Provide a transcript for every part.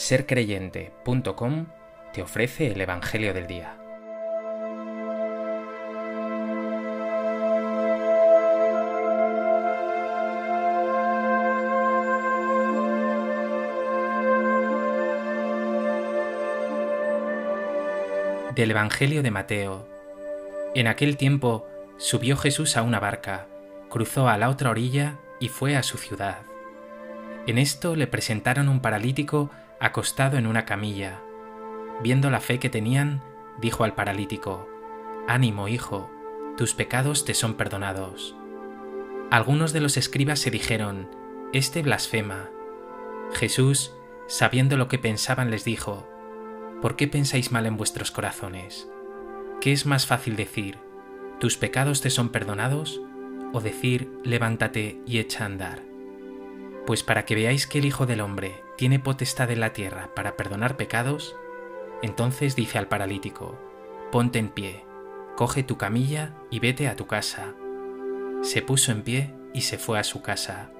sercreyente.com te ofrece el Evangelio del Día. Del Evangelio de Mateo. En aquel tiempo subió Jesús a una barca, cruzó a la otra orilla y fue a su ciudad. En esto le presentaron un paralítico acostado en una camilla. Viendo la fe que tenían, dijo al paralítico, Ánimo, hijo, tus pecados te son perdonados. Algunos de los escribas se dijeron, Este blasfema. Jesús, sabiendo lo que pensaban, les dijo, ¿Por qué pensáis mal en vuestros corazones? ¿Qué es más fácil decir, tus pecados te son perdonados? o decir, levántate y echa a andar? Pues para que veáis que el Hijo del Hombre tiene potestad en la tierra para perdonar pecados, entonces dice al paralítico, ponte en pie, coge tu camilla y vete a tu casa. Se puso en pie y se fue a su casa.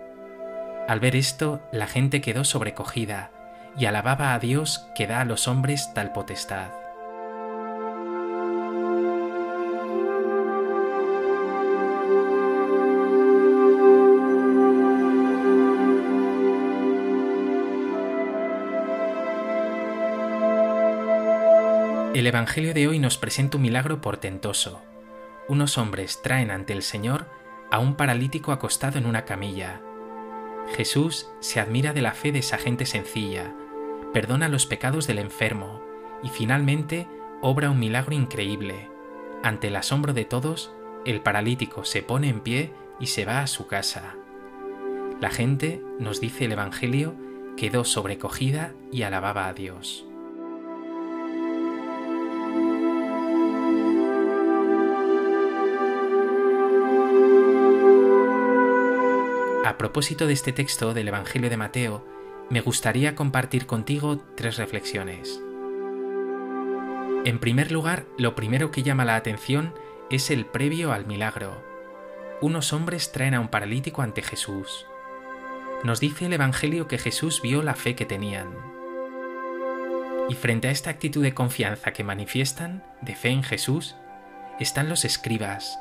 Al ver esto, la gente quedó sobrecogida y alababa a Dios que da a los hombres tal potestad. El Evangelio de hoy nos presenta un milagro portentoso. Unos hombres traen ante el Señor a un paralítico acostado en una camilla. Jesús se admira de la fe de esa gente sencilla, perdona los pecados del enfermo y finalmente obra un milagro increíble. Ante el asombro de todos, el paralítico se pone en pie y se va a su casa. La gente, nos dice el Evangelio, quedó sobrecogida y alababa a Dios. A propósito de este texto del Evangelio de Mateo, me gustaría compartir contigo tres reflexiones. En primer lugar, lo primero que llama la atención es el previo al milagro. Unos hombres traen a un paralítico ante Jesús. Nos dice el Evangelio que Jesús vio la fe que tenían. Y frente a esta actitud de confianza que manifiestan, de fe en Jesús, están los escribas,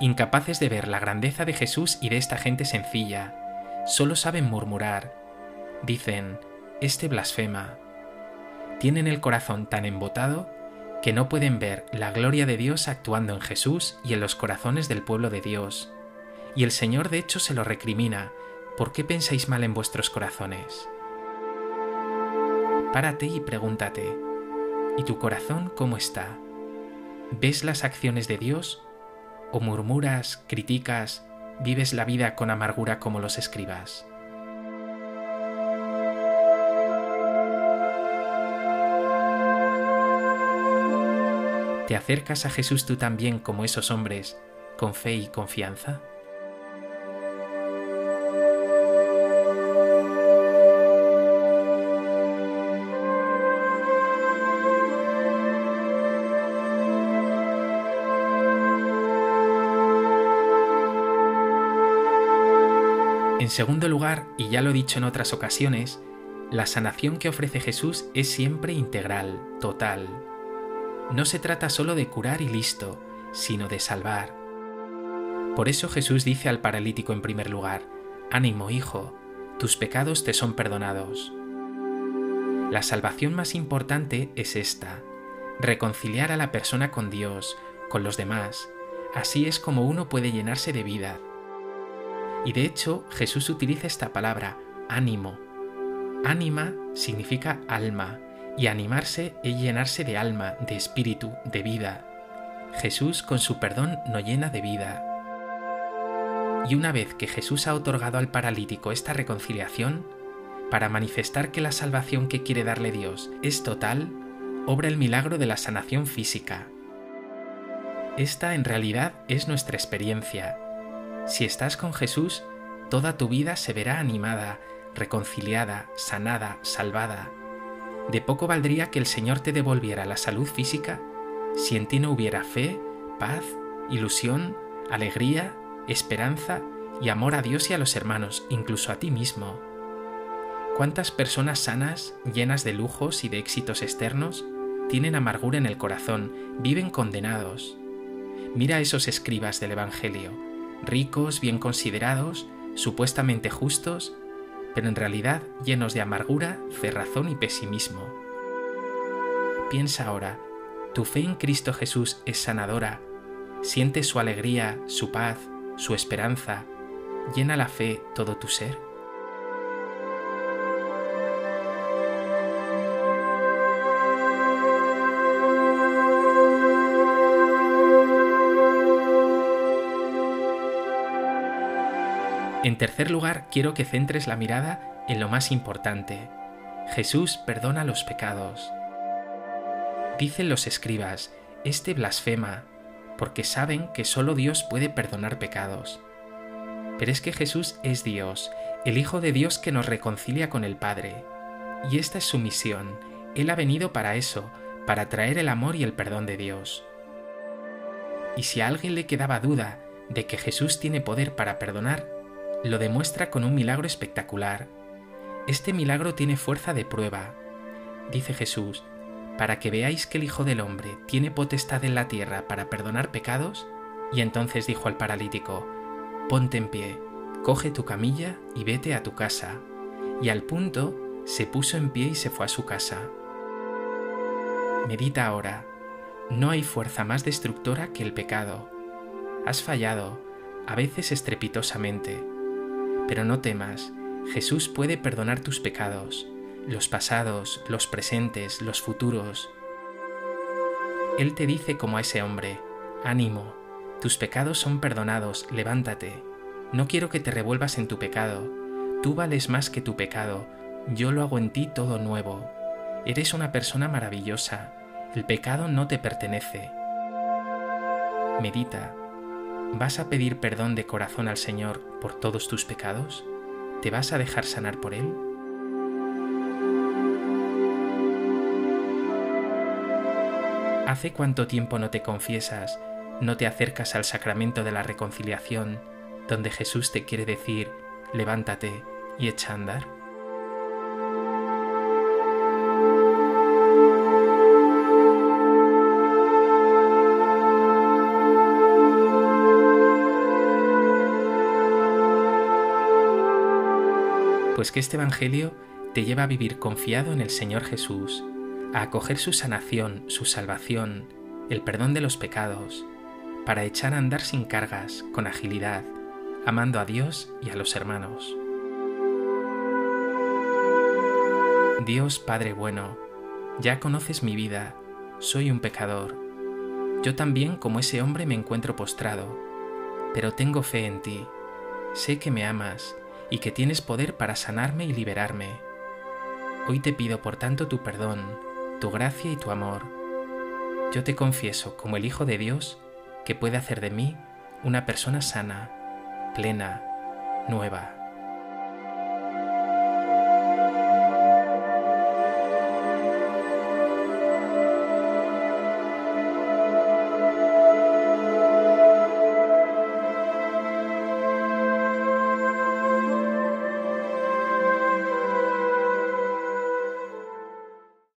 incapaces de ver la grandeza de Jesús y de esta gente sencilla, solo saben murmurar. Dicen, este blasfema. Tienen el corazón tan embotado que no pueden ver la gloria de Dios actuando en Jesús y en los corazones del pueblo de Dios. Y el Señor de hecho se lo recrimina, ¿por qué pensáis mal en vuestros corazones? Párate y pregúntate, ¿y tu corazón cómo está? ¿Ves las acciones de Dios o murmuras, criticas, vives la vida con amargura como los escribas? ¿Te acercas a Jesús tú también como esos hombres, con fe y confianza? En segundo lugar, y ya lo he dicho en otras ocasiones, la sanación que ofrece Jesús es siempre integral, total. No se trata solo de curar y listo, sino de salvar. Por eso Jesús dice al paralítico en primer lugar, Ánimo, hijo, tus pecados te son perdonados. La salvación más importante es esta, reconciliar a la persona con Dios, con los demás. Así es como uno puede llenarse de vida, y de hecho Jesús utiliza esta palabra, ánimo. Ánima significa alma, y animarse es llenarse de alma, de espíritu, de vida. Jesús con su perdón nos llena de vida. Y una vez que Jesús ha otorgado al paralítico esta reconciliación, para manifestar que la salvación que quiere darle Dios es total, obra el milagro de la sanación física. Esta en realidad es nuestra experiencia, si estás con Jesús, toda tu vida se verá animada, reconciliada, sanada, salvada. De poco valdría que el Señor te devolviera la salud física si en ti no hubiera fe, paz, ilusión, alegría, esperanza y amor a Dios y a los hermanos, incluso a ti mismo. ¿Cuántas personas sanas, llenas de lujos y de éxitos externos, tienen amargura en el corazón, viven condenados? Mira a esos escribas del Evangelio, ricos, bien considerados, supuestamente justos, pero en realidad llenos de amargura, cerrazón y pesimismo. Piensa ahora, ¿tu fe en Cristo Jesús es sanadora? ¿Sientes su alegría, su paz, su esperanza? ¿Llena la fe todo tu ser? En tercer lugar, quiero que centres la mirada en lo más importante. Jesús perdona los pecados. Dicen los escribas, este blasfema, porque saben que solo Dios puede perdonar pecados. Pero es que Jesús es Dios, el Hijo de Dios que nos reconcilia con el Padre. Y esta es su misión. Él ha venido para eso, para traer el amor y el perdón de Dios. Y si a alguien le quedaba duda de que Jesús tiene poder para perdonar, lo demuestra con un milagro espectacular. Este milagro tiene fuerza de prueba. Dice Jesús, para que veáis que el Hijo del Hombre tiene potestad en la tierra para perdonar pecados. Y entonces dijo al paralítico, ponte en pie, coge tu camilla y vete a tu casa. Y al punto se puso en pie y se fue a su casa. Medita ahora, no hay fuerza más destructora que el pecado. Has fallado, a veces estrepitosamente, pero no temas, Jesús puede perdonar tus pecados, los pasados, los presentes, los futuros. Él te dice como a ese hombre, ánimo, tus pecados son perdonados, levántate. No quiero que te revuelvas en tu pecado. Tú vales más que tu pecado. Yo lo hago en ti todo nuevo. Eres una persona maravillosa. El pecado no te pertenece. Medita, ¿Vas a pedir perdón de corazón al Señor por todos tus pecados? ¿Te vas a dejar sanar por Él? ¿Hace cuánto tiempo no te confiesas, no te acercas al sacramento de la reconciliación, donde Jesús te quiere decir, levántate y echa a andar? Pues que este Evangelio te lleva a vivir confiado en el Señor Jesús, a acoger su sanación, su salvación, el perdón de los pecados, para echar a andar sin cargas, con agilidad, amando a Dios y a los hermanos. Dios Padre bueno, ya conoces mi vida, soy un pecador. Yo también como ese hombre me encuentro postrado, pero tengo fe en ti, sé que me amas y que tienes poder para sanarme y liberarme. Hoy te pido por tanto tu perdón, tu gracia y tu amor. Yo te confieso como el Hijo de Dios que puede hacer de mí una persona sana, plena, nueva.